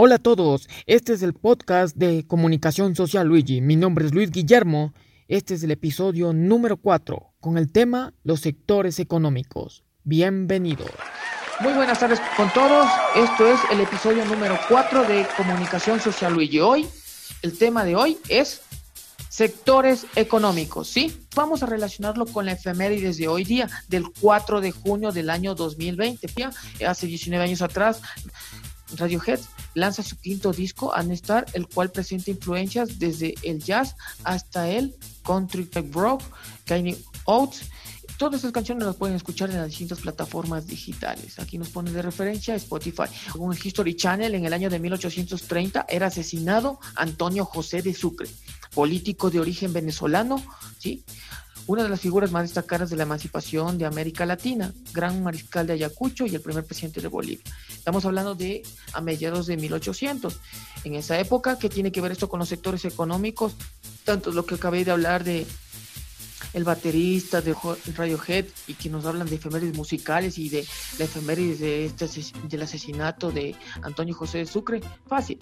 Hola a todos, este es el podcast de Comunicación Social Luigi. Mi nombre es Luis Guillermo. Este es el episodio número 4 con el tema Los sectores económicos. Bienvenidos. Muy buenas tardes con todos. Esto es el episodio número 4 de Comunicación Social Luigi. Hoy, el tema de hoy es sectores económicos, ¿sí? Vamos a relacionarlo con la efemérides de hoy día, del 4 de junio del año 2020. Hace 19 años atrás, Radiohead lanza su quinto disco, Anestar, el cual presenta influencias desde el jazz hasta el country rock, Kanye Oates. Todas estas canciones las pueden escuchar en las distintas plataformas digitales. Aquí nos pone de referencia Spotify. El History Channel, en el año de 1830 era asesinado Antonio José de Sucre, político de origen venezolano, ¿sí? Una de las figuras más destacadas de la emancipación de América Latina, gran mariscal de Ayacucho y el primer presidente de Bolivia. Estamos hablando de a mediados de 1800. En esa época, ¿qué tiene que ver esto con los sectores económicos? Tanto lo que acabé de hablar de el baterista de Radiohead y que nos hablan de efemérides musicales y de la efemérides de este del asesinato de Antonio José de Sucre. Fácil.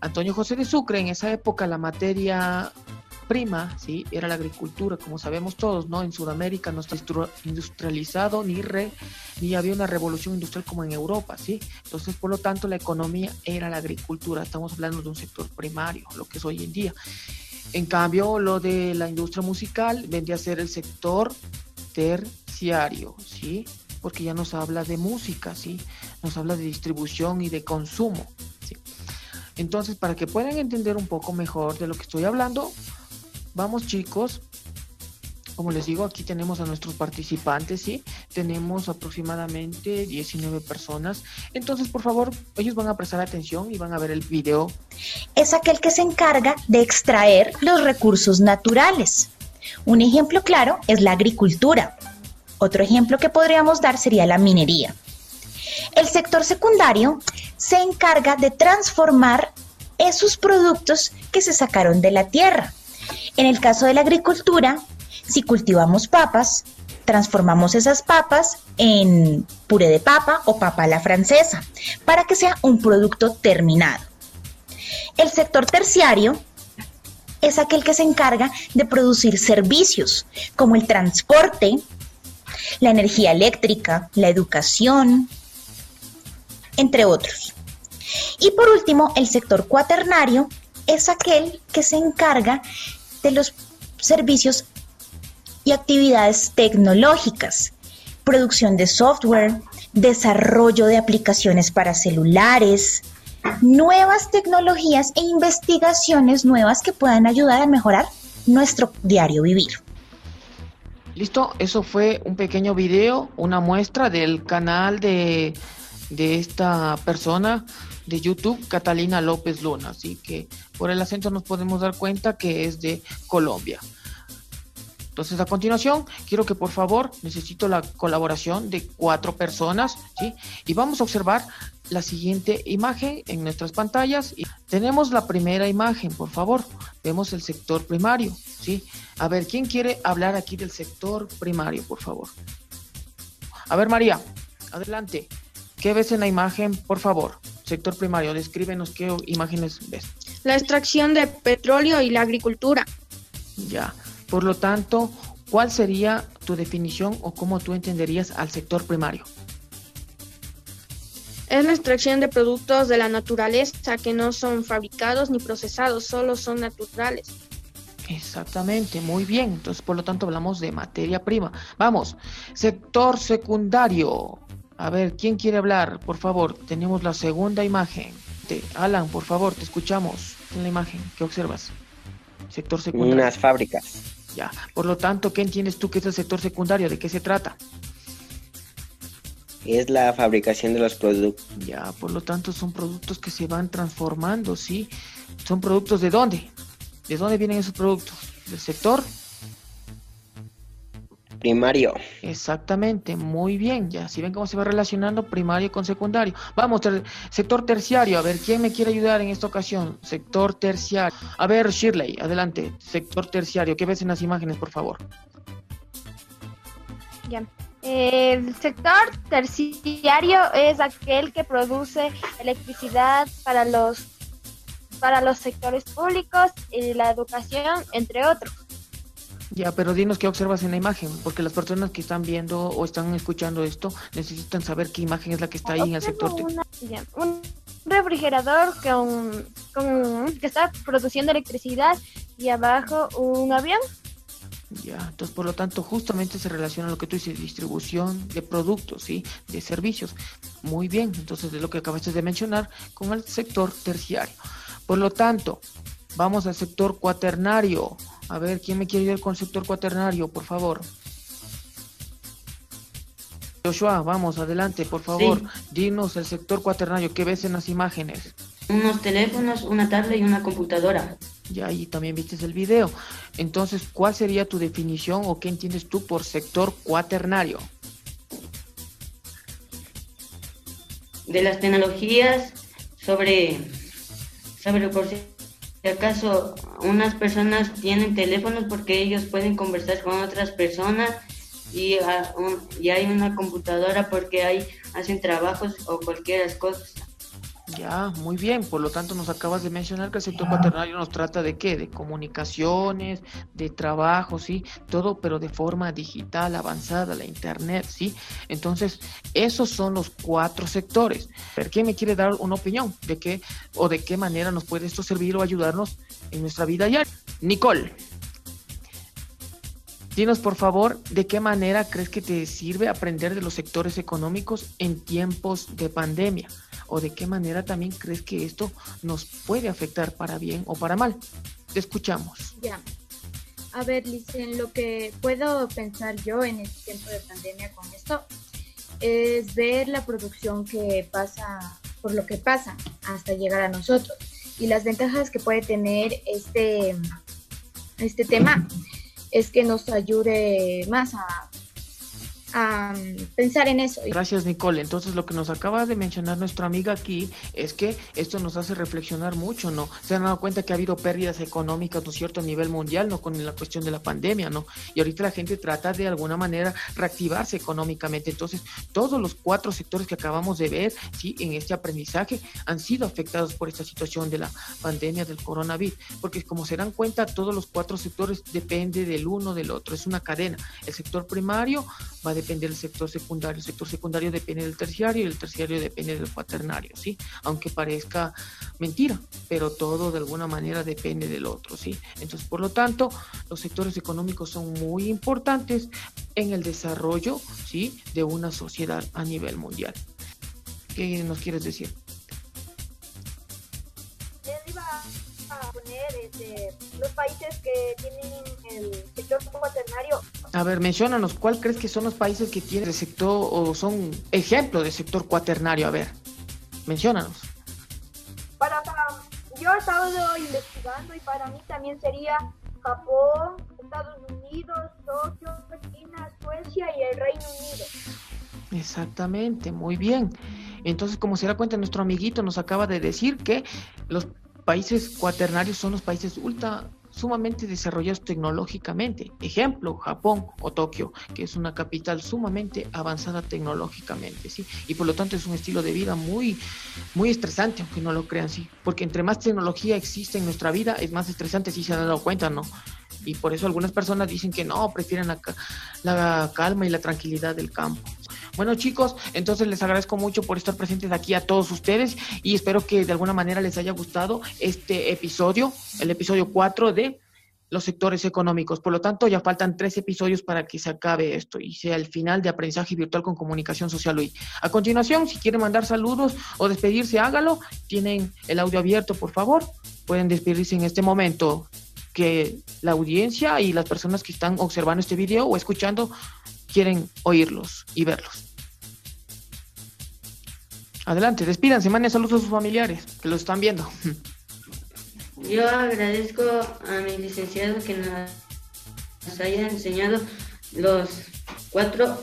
Antonio José de Sucre, en esa época la materia prima, ¿sí? Era la agricultura, como sabemos todos, ¿no? En Sudamérica no está industrializado ni, re, ni había una revolución industrial como en Europa, ¿sí? Entonces, por lo tanto, la economía era la agricultura. Estamos hablando de un sector primario, lo que es hoy en día. En cambio, lo de la industria musical vendría a ser el sector terciario, ¿sí? Porque ya nos habla de música, ¿sí? Nos habla de distribución y de consumo, ¿sí? Entonces, para que puedan entender un poco mejor de lo que estoy hablando, Vamos chicos, como les digo, aquí tenemos a nuestros participantes, ¿sí? Tenemos aproximadamente 19 personas. Entonces, por favor, ellos van a prestar atención y van a ver el video. Es aquel que se encarga de extraer los recursos naturales. Un ejemplo claro es la agricultura. Otro ejemplo que podríamos dar sería la minería. El sector secundario se encarga de transformar esos productos que se sacaron de la tierra en el caso de la agricultura, si cultivamos papas, transformamos esas papas en puré de papa o papa a la francesa para que sea un producto terminado. El sector terciario es aquel que se encarga de producir servicios como el transporte, la energía eléctrica, la educación, entre otros. Y por último, el sector cuaternario es aquel que se encarga de los servicios y actividades tecnológicas, producción de software, desarrollo de aplicaciones para celulares, nuevas tecnologías e investigaciones nuevas que puedan ayudar a mejorar nuestro diario vivir. Listo, eso fue un pequeño video, una muestra del canal de, de esta persona de YouTube, Catalina López Luna. Así que por el acento nos podemos dar cuenta que es de Colombia. Entonces, a continuación, quiero que por favor necesito la colaboración de cuatro personas, ¿sí? Y vamos a observar la siguiente imagen en nuestras pantallas. Tenemos la primera imagen, por favor. Vemos el sector primario, ¿sí? A ver, ¿quién quiere hablar aquí del sector primario, por favor? A ver, María, adelante. ¿Qué ves en la imagen, por favor? sector primario, descríbenos qué imágenes ves. La extracción de petróleo y la agricultura. Ya, por lo tanto, ¿cuál sería tu definición o cómo tú entenderías al sector primario? Es la extracción de productos de la naturaleza que no son fabricados ni procesados, solo son naturales. Exactamente, muy bien. Entonces, por lo tanto, hablamos de materia prima. Vamos, sector secundario. A ver, ¿quién quiere hablar? Por favor, tenemos la segunda imagen. Alan, por favor, te escuchamos en la imagen. ¿Qué observas? Sector secundario. Unas fábricas. Ya, por lo tanto, ¿qué entiendes tú que es el sector secundario? ¿De qué se trata? Es la fabricación de los productos. Ya, por lo tanto, son productos que se van transformando, ¿sí? ¿Son productos de dónde? ¿De dónde vienen esos productos? ¿Del sector Primario. Exactamente, muy bien. Ya, si ven cómo se va relacionando primario con secundario. Vamos, sector terciario. A ver, ¿quién me quiere ayudar en esta ocasión? Sector terciario. A ver, Shirley, adelante. Sector terciario. ¿Qué ves en las imágenes, por favor? Ya. El sector terciario es aquel que produce electricidad para los para los sectores públicos y la educación, entre otros. Ya, pero dinos qué observas en la imagen, porque las personas que están viendo o están escuchando esto necesitan saber qué imagen es la que está ahí en el sector. un refrigerador con, con, que está produciendo electricidad y abajo un avión ya, entonces por lo tanto justamente se relaciona lo que tú dices, distribución de productos, ¿sí? De servicios. Muy bien, entonces de lo que acabaste de mencionar con el sector terciario. Por lo tanto, vamos al sector cuaternario. A ver, ¿quién me quiere ir con el sector cuaternario, por favor? Joshua, vamos, adelante, por favor. Dinos el sector cuaternario, ¿qué ves en las imágenes? Unos teléfonos, una tablet y una computadora. Ya ahí también viste el video. Entonces, ¿cuál sería tu definición o qué entiendes tú por sector cuaternario? De las tecnologías sobre, sobre por si acaso unas personas tienen teléfonos porque ellos pueden conversar con otras personas y, ah, hay una computadora porque hay, hacen trabajos o cualquier cosa. Ya, muy bien. Por lo tanto, nos acabas de mencionar que el sector cuaternario nos trata de qué? De comunicaciones, de trabajo, ¿sí? Todo, pero de forma digital, avanzada, la internet, ¿sí? Entonces, esos son los cuatro sectores. ¿Pero quién me quiere dar una opinión de qué o de qué manera nos puede esto servir o ayudarnos en nuestra vida diaria? Nicole. Dinos, por favor, de qué manera crees que te sirve aprender de los sectores económicos en tiempos de pandemia o de qué manera también crees que esto nos puede afectar para bien o para mal. Te escuchamos. Ya. A ver, Liz, lo que puedo pensar yo en este tiempo de pandemia con esto es ver la producción que pasa, por lo que pasa hasta llegar a nosotros y las ventajas que puede tener este, este tema es que nos ayude más a a pensar en eso. Gracias, Nicole. Entonces, lo que nos acaba de mencionar nuestra amiga aquí es que esto nos hace reflexionar mucho, ¿no? Se han dado cuenta que ha habido pérdidas económicas, ¿no es cierto?, a nivel mundial, ¿no? Con la cuestión de la pandemia, ¿no? Y ahorita la gente trata de alguna manera reactivarse económicamente. Entonces, todos los cuatro sectores que acabamos de ver, sí, en este aprendizaje, han sido afectados por esta situación de la pandemia del coronavirus. Porque como se dan cuenta, todos los cuatro sectores dependen del uno del otro. Es una cadena. El sector primario va a depende del sector secundario, el sector secundario depende del terciario y el terciario depende del cuaternario, ¿sí? Aunque parezca mentira, pero todo de alguna manera depende del otro, ¿sí? Entonces, por lo tanto, los sectores económicos son muy importantes en el desarrollo, ¿sí? De una sociedad a nivel mundial. ¿Qué nos quieres decir? Este, los países que tienen el sector cuaternario. A ver, mencionanos, ¿cuál crees que son los países que tienen el sector o son ejemplo de sector cuaternario? A ver, mencionanos. Para, yo he estado investigando y para mí también sería Japón, Estados Unidos, Tokio, China, Suecia y el Reino Unido. Exactamente, muy bien. Entonces, como se da cuenta, nuestro amiguito nos acaba de decir que los países cuaternarios son los países ultra sumamente desarrollados tecnológicamente. Ejemplo, Japón o Tokio, que es una capital sumamente avanzada tecnológicamente, ¿sí? Y por lo tanto es un estilo de vida muy, muy estresante, aunque no lo crean, sí. Porque entre más tecnología existe en nuestra vida, es más estresante, si se han dado cuenta, ¿no? Y por eso algunas personas dicen que no, prefieren la, la calma y la tranquilidad del campo. Bueno chicos, entonces les agradezco mucho por estar presentes aquí a todos ustedes y espero que de alguna manera les haya gustado este episodio, el episodio 4 de los sectores económicos. Por lo tanto, ya faltan tres episodios para que se acabe esto y sea el final de aprendizaje virtual con comunicación social hoy. A continuación, si quieren mandar saludos o despedirse, hágalo. Tienen el audio abierto, por favor. Pueden despedirse en este momento que la audiencia y las personas que están observando este video o escuchando quieren oírlos y verlos. Adelante, despídanse, manden saludos a sus familiares que lo están viendo. Yo agradezco a mi licenciado que nos haya enseñado los cuatro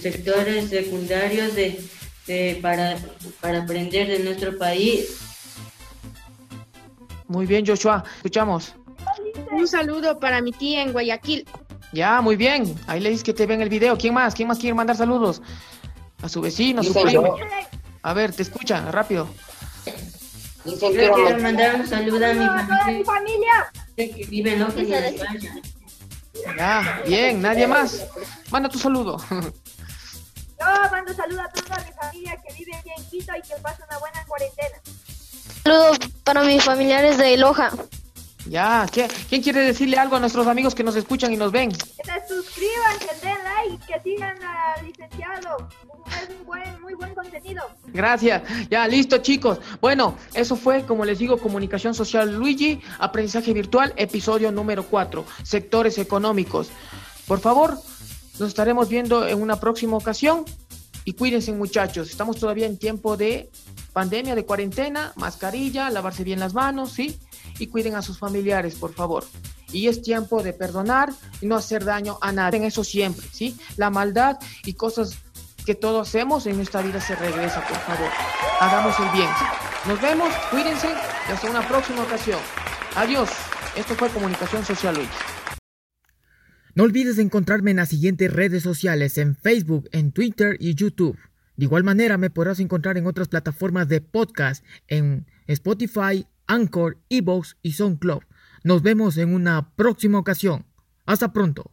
sectores secundarios de, para, para aprender de nuestro país. Muy bien, Joshua, escuchamos. Un saludo para mi tía en Guayaquil. Ya, muy bien. Ahí le dices que te ven el video. ¿Quién más? ¿Quién más quiere mandar saludos? A su vecino, a su primo. A ver, te escucha, rápido. Yo quiero mandar un saludo a mi familia, familia. que vive en España. Ya, bien, nadie más. Manda tu saludo. Yo mando saludos a toda mi familia que vive aquí en Quito y que pasa una buena cuarentena. Saludos para mis familiares de Loja. Ya, ¿quién quiere decirle algo a nuestros amigos que nos escuchan y nos ven? Que se suscriban, que den like, que sigan al licenciado. Es un buen, muy buen contenido. Gracias. Ya, listo, chicos. Bueno, eso fue, como les digo, Comunicación Social Luigi, Aprendizaje Virtual, episodio número 4, sectores económicos. Por favor, nos estaremos viendo en una próxima ocasión y cuídense muchachos. Estamos todavía en tiempo de pandemia, de cuarentena, mascarilla, lavarse bien las manos, ¿sí? Y cuiden a sus familiares, por favor. Y es tiempo de perdonar y no hacer daño a nadie. En eso siempre, ¿sí? La maldad y cosas que todos hacemos en nuestra vida se regresa, por favor. Hagamos el bien. Nos vemos, cuídense y hasta una próxima ocasión. Adiós. Esto fue Comunicación Social Luis. No olvides encontrarme en las siguientes redes sociales, en Facebook, en Twitter y YouTube. De igual manera me podrás encontrar en otras plataformas de podcast, en Spotify, Anchor, Evox y SoundCloud. Nos vemos en una próxima ocasión. Hasta pronto.